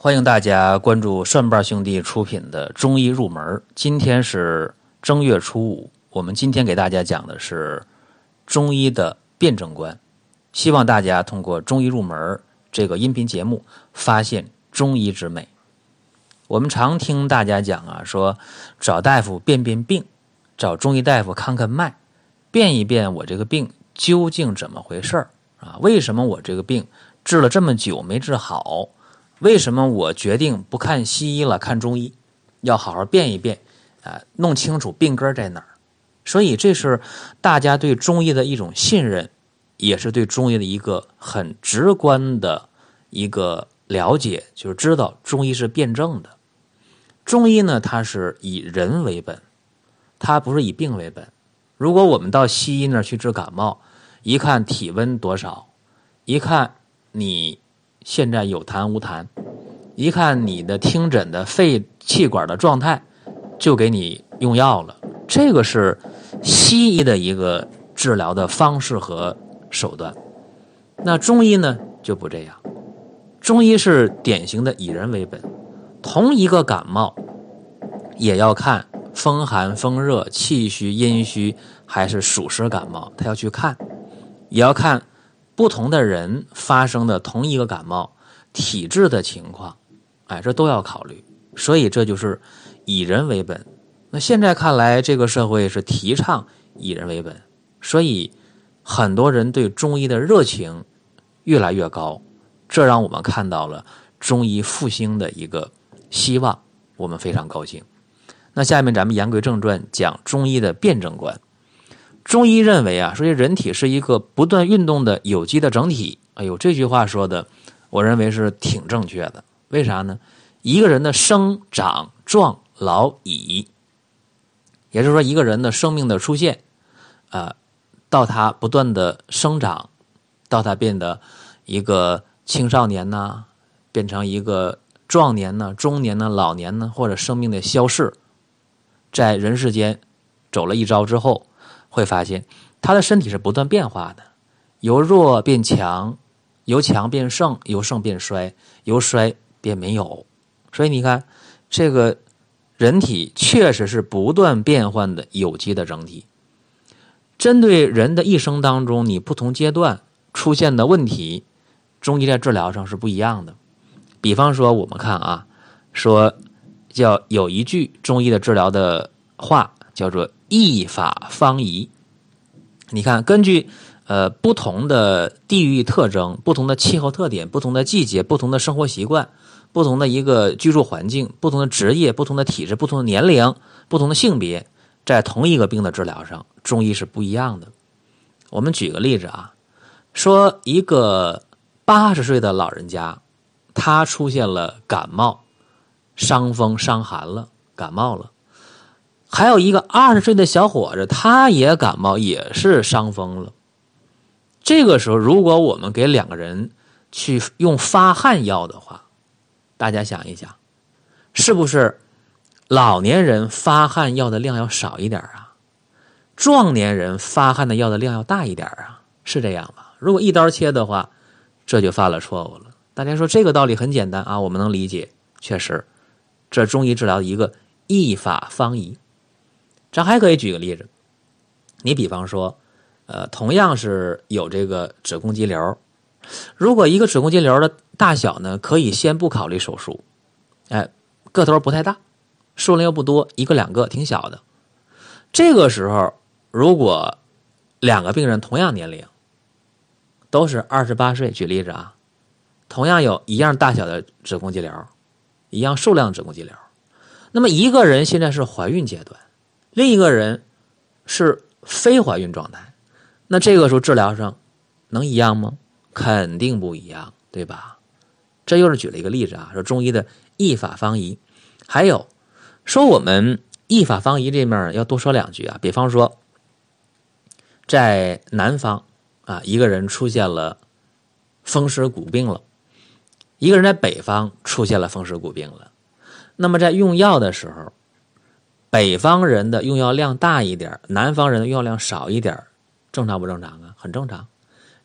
欢迎大家关注蒜瓣兄弟出品的《中医入门》。今天是正月初五，我们今天给大家讲的是中医的辩证观。希望大家通过《中医入门》这个音频节目，发现中医之美。我们常听大家讲啊，说找大夫辨辨病，找中医大夫看看脉，辨一辨我这个病究竟怎么回事儿啊？为什么我这个病治了这么久没治好？为什么我决定不看西医了，看中医，要好好辨一辨，啊，弄清楚病根在哪儿？所以这是大家对中医的一种信任，也是对中医的一个很直观的一个了解，就是知道中医是辩证的。中医呢，它是以人为本，它不是以病为本。如果我们到西医那儿去治感冒，一看体温多少，一看你。现在有痰无痰，一看你的听诊的肺气管的状态，就给你用药了。这个是西医的一个治疗的方式和手段。那中医呢就不这样，中医是典型的以人为本。同一个感冒，也要看风寒、风热、气虚、阴虚，还是暑湿感冒，他要去看，也要看。不同的人发生的同一个感冒，体质的情况，哎，这都要考虑。所以这就是以人为本。那现在看来，这个社会是提倡以人为本，所以很多人对中医的热情越来越高，这让我们看到了中医复兴的一个希望，我们非常高兴。那下面咱们言归正传，讲中医的辩证观。中医认为啊，说这人体是一个不断运动的有机的整体。哎呦，这句话说的，我认为是挺正确的。为啥呢？一个人的生长壮老已，也就是说，一个人的生命的出现，啊，到他不断的生长，到他变得一个青少年呢，变成一个壮年呢、中年呢、老年呢，或者生命的消逝，在人世间走了一遭之后。会发现他的身体是不断变化的，由弱变强，由强变盛，由盛变衰，由衰变没有。所以你看，这个人体确实是不断变换的有机的整体。针对人的一生当中，你不同阶段出现的问题，中医在治疗上是不一样的。比方说，我们看啊，说叫有一句中医的治疗的话，叫做。易法方宜，你看，根据呃不同的地域特征、不同的气候特点、不同的季节、不同的生活习惯、不同的一个居住环境、不同的职业、不同的体质、不同的年龄、不同的性别，在同一个病的治疗上，中医是不一样的。我们举个例子啊，说一个八十岁的老人家，他出现了感冒、伤风、伤寒了，感冒了。还有一个二十岁的小伙子，他也感冒，也是伤风了。这个时候，如果我们给两个人去用发汗药的话，大家想一想，是不是老年人发汗药的量要少一点啊？壮年人发汗的药的量要大一点啊？是这样吧？如果一刀切的话，这就犯了错误了。大家说这个道理很简单啊，我们能理解，确实，这中医治疗的一个一法方宜。咱还可以举个例子，你比方说，呃，同样是有这个子宫肌瘤，如果一个子宫肌瘤的大小呢，可以先不考虑手术，哎，个头不太大，数量又不多，一个两个挺小的，这个时候如果两个病人同样年龄，都是二十八岁，举例子啊，同样有一样大小的子宫肌瘤，一样数量子宫肌瘤，那么一个人现在是怀孕阶段。另一个人是非怀孕状态，那这个时候治疗上能一样吗？肯定不一样，对吧？这又是举了一个例子啊，说中医的一法方宜。还有说我们一法方宜这面要多说两句啊。比方说，在南方啊，一个人出现了风湿骨病了；一个人在北方出现了风湿骨病了。那么在用药的时候。北方人的用药量大一点，南方人的用药量少一点，正常不正常啊？很正常。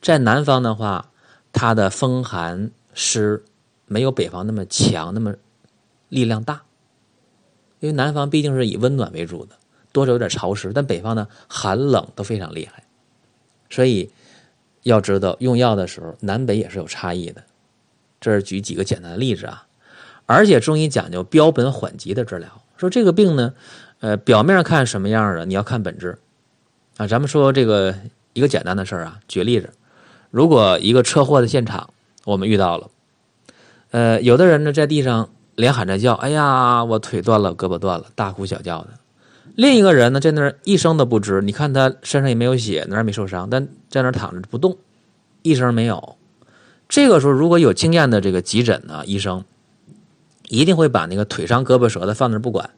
在南方的话，他的风寒湿没有北方那么强，那么力量大。因为南方毕竟是以温暖为主的，多少有点潮湿，但北方呢寒冷都非常厉害，所以要知道用药的时候南北也是有差异的。这是举几个简单的例子啊，而且中医讲究标本缓急的治疗，说这个病呢，呃，表面看什么样的，你要看本质啊。咱们说这个一个简单的事儿啊，举例子，如果一个车祸的现场我们遇到了，呃，有的人呢在地上。连喊着叫，哎呀，我腿断了，胳膊断了，大呼小叫的。另一个人呢，在那儿一声都不吱。你看他身上也没有血，哪儿没受伤，但在那儿躺着不动，一声没有。这个时候，如果有经验的这个急诊呢，医生一定会把那个腿伤胳膊折的放那不管，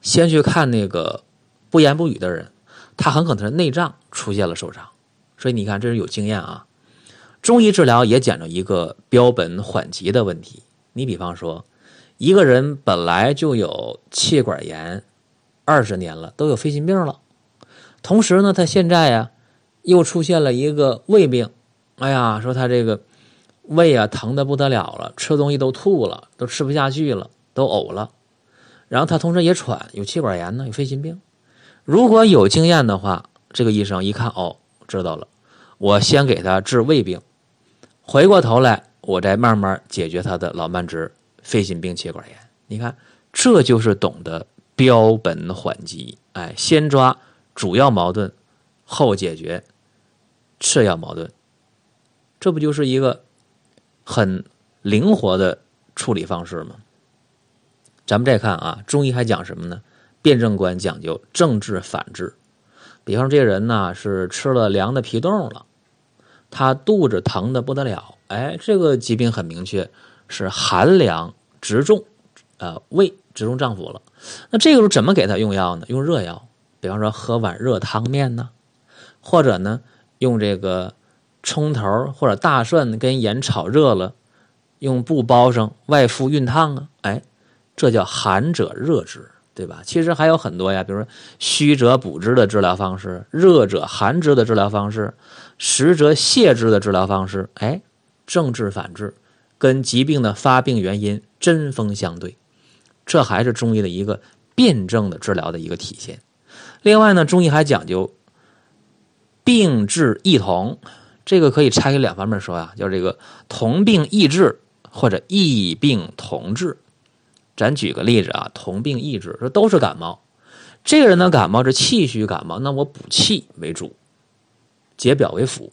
先去看那个不言不语的人，他很可能是内脏出现了受伤。所以你看，这是有经验啊。中医治疗也讲究一个标本缓急的问题。你比方说。一个人本来就有气管炎，二十年了，都有肺心病了。同时呢，他现在呀，又出现了一个胃病。哎呀，说他这个胃啊疼的不得了了，吃东西都吐了，都吃不下去了，都呕了。然后他同时也喘，有气管炎呢，有肺心病。如果有经验的话，这个医生一看，哦，知道了，我先给他治胃病，回过头来，我再慢慢解决他的老慢支。肺心病、气管炎，你看，这就是懂得标本缓急。哎，先抓主要矛盾，后解决次要矛盾，这不就是一个很灵活的处理方式吗？咱们再看啊，中医还讲什么呢？辩证观讲究正治反治。比方说这人呢是吃了凉的皮冻了，他肚子疼的不得了。哎，这个疾病很明确是寒凉。直中，呃，胃直中脏腑了。那这个时候怎么给他用药呢？用热药，比方说喝碗热汤面呢，或者呢用这个葱头或者大蒜跟盐炒热了，用布包上，外敷熨烫啊。哎，这叫寒者热之，对吧？其实还有很多呀，比如说虚者补之的治疗方式，热者寒之的治疗方式，实者泻之的治疗方式。哎，正治反治。跟疾病的发病原因针锋相对，这还是中医的一个辩证的治疗的一个体现。另外呢，中医还讲究病治异同，这个可以拆开两方面说啊，叫这个同病异治或者异病同治。咱举个例子啊，同病异治，说都是感冒，这个人的感冒是气虚感冒，那我补气为主，解表为辅。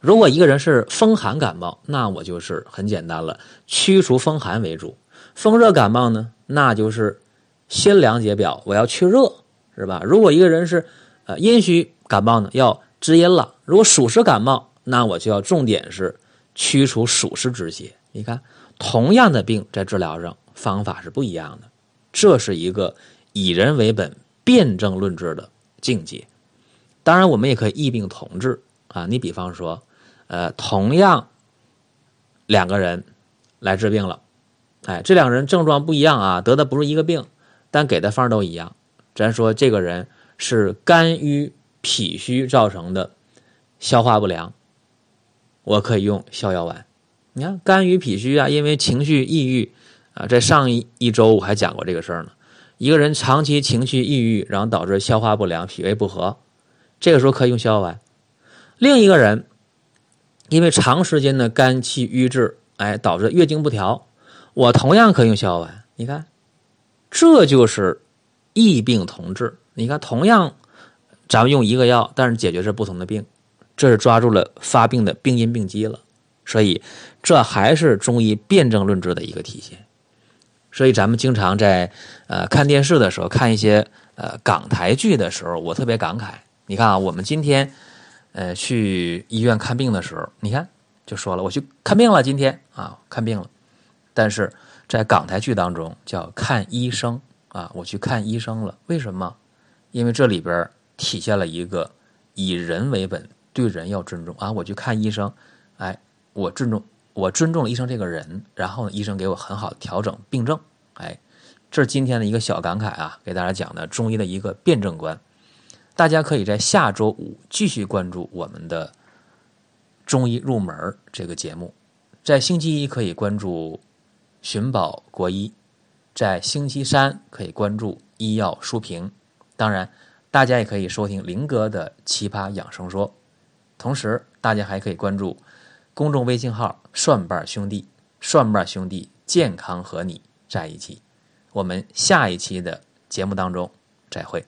如果一个人是风寒感冒，那我就是很简单了，驱除风寒为主；风热感冒呢，那就是辛凉解表，我要去热，是吧？如果一个人是呃阴虚感冒呢，要滋阴了；如果暑湿感冒，那我就要重点是驱除暑湿之邪。你看，同样的病在治疗上方法是不一样的，这是一个以人为本、辩证论治的境界。当然，我们也可以异病同治啊。你比方说。呃，同样两个人来治病了，哎，这两个人症状不一样啊，得的不是一个病，但给的方都一样。咱说这个人是肝郁脾虚造成的消化不良，我可以用逍遥丸。你看肝郁脾虚啊，因为情绪抑郁啊，在上一一周我还讲过这个事儿呢。一个人长期情绪抑郁，然后导致消化不良、脾胃不和，这个时候可以用逍遥丸。另一个人。因为长时间的肝气郁滞，哎，导致月经不调，我同样可以用逍遥丸。你看，这就是异病同治。你看，同样咱们用一个药，但是解决是不同的病，这是抓住了发病的病因病机了。所以，这还是中医辩证论治的一个体现。所以，咱们经常在呃看电视的时候，看一些呃港台剧的时候，我特别感慨。你看啊，我们今天。呃，去医院看病的时候，你看就说了，我去看病了，今天啊看病了。但是在港台剧当中叫看医生啊，我去看医生了。为什么？因为这里边体现了一个以人为本，对人要尊重啊。我去看医生，哎，我尊重我尊重了医生这个人，然后呢，医生给我很好的调整病症，哎，这是今天的一个小感慨啊，给大家讲的中医的一个辩证观。大家可以在下周五继续关注我们的中医入门这个节目。在星期一可以关注寻宝国医，在星期三可以关注医药书评。当然，大家也可以收听林哥的奇葩养生说。同时，大家还可以关注公众微信号“蒜瓣兄弟”，蒜瓣兄弟健康和你在一起。我们下一期的节目当中再会。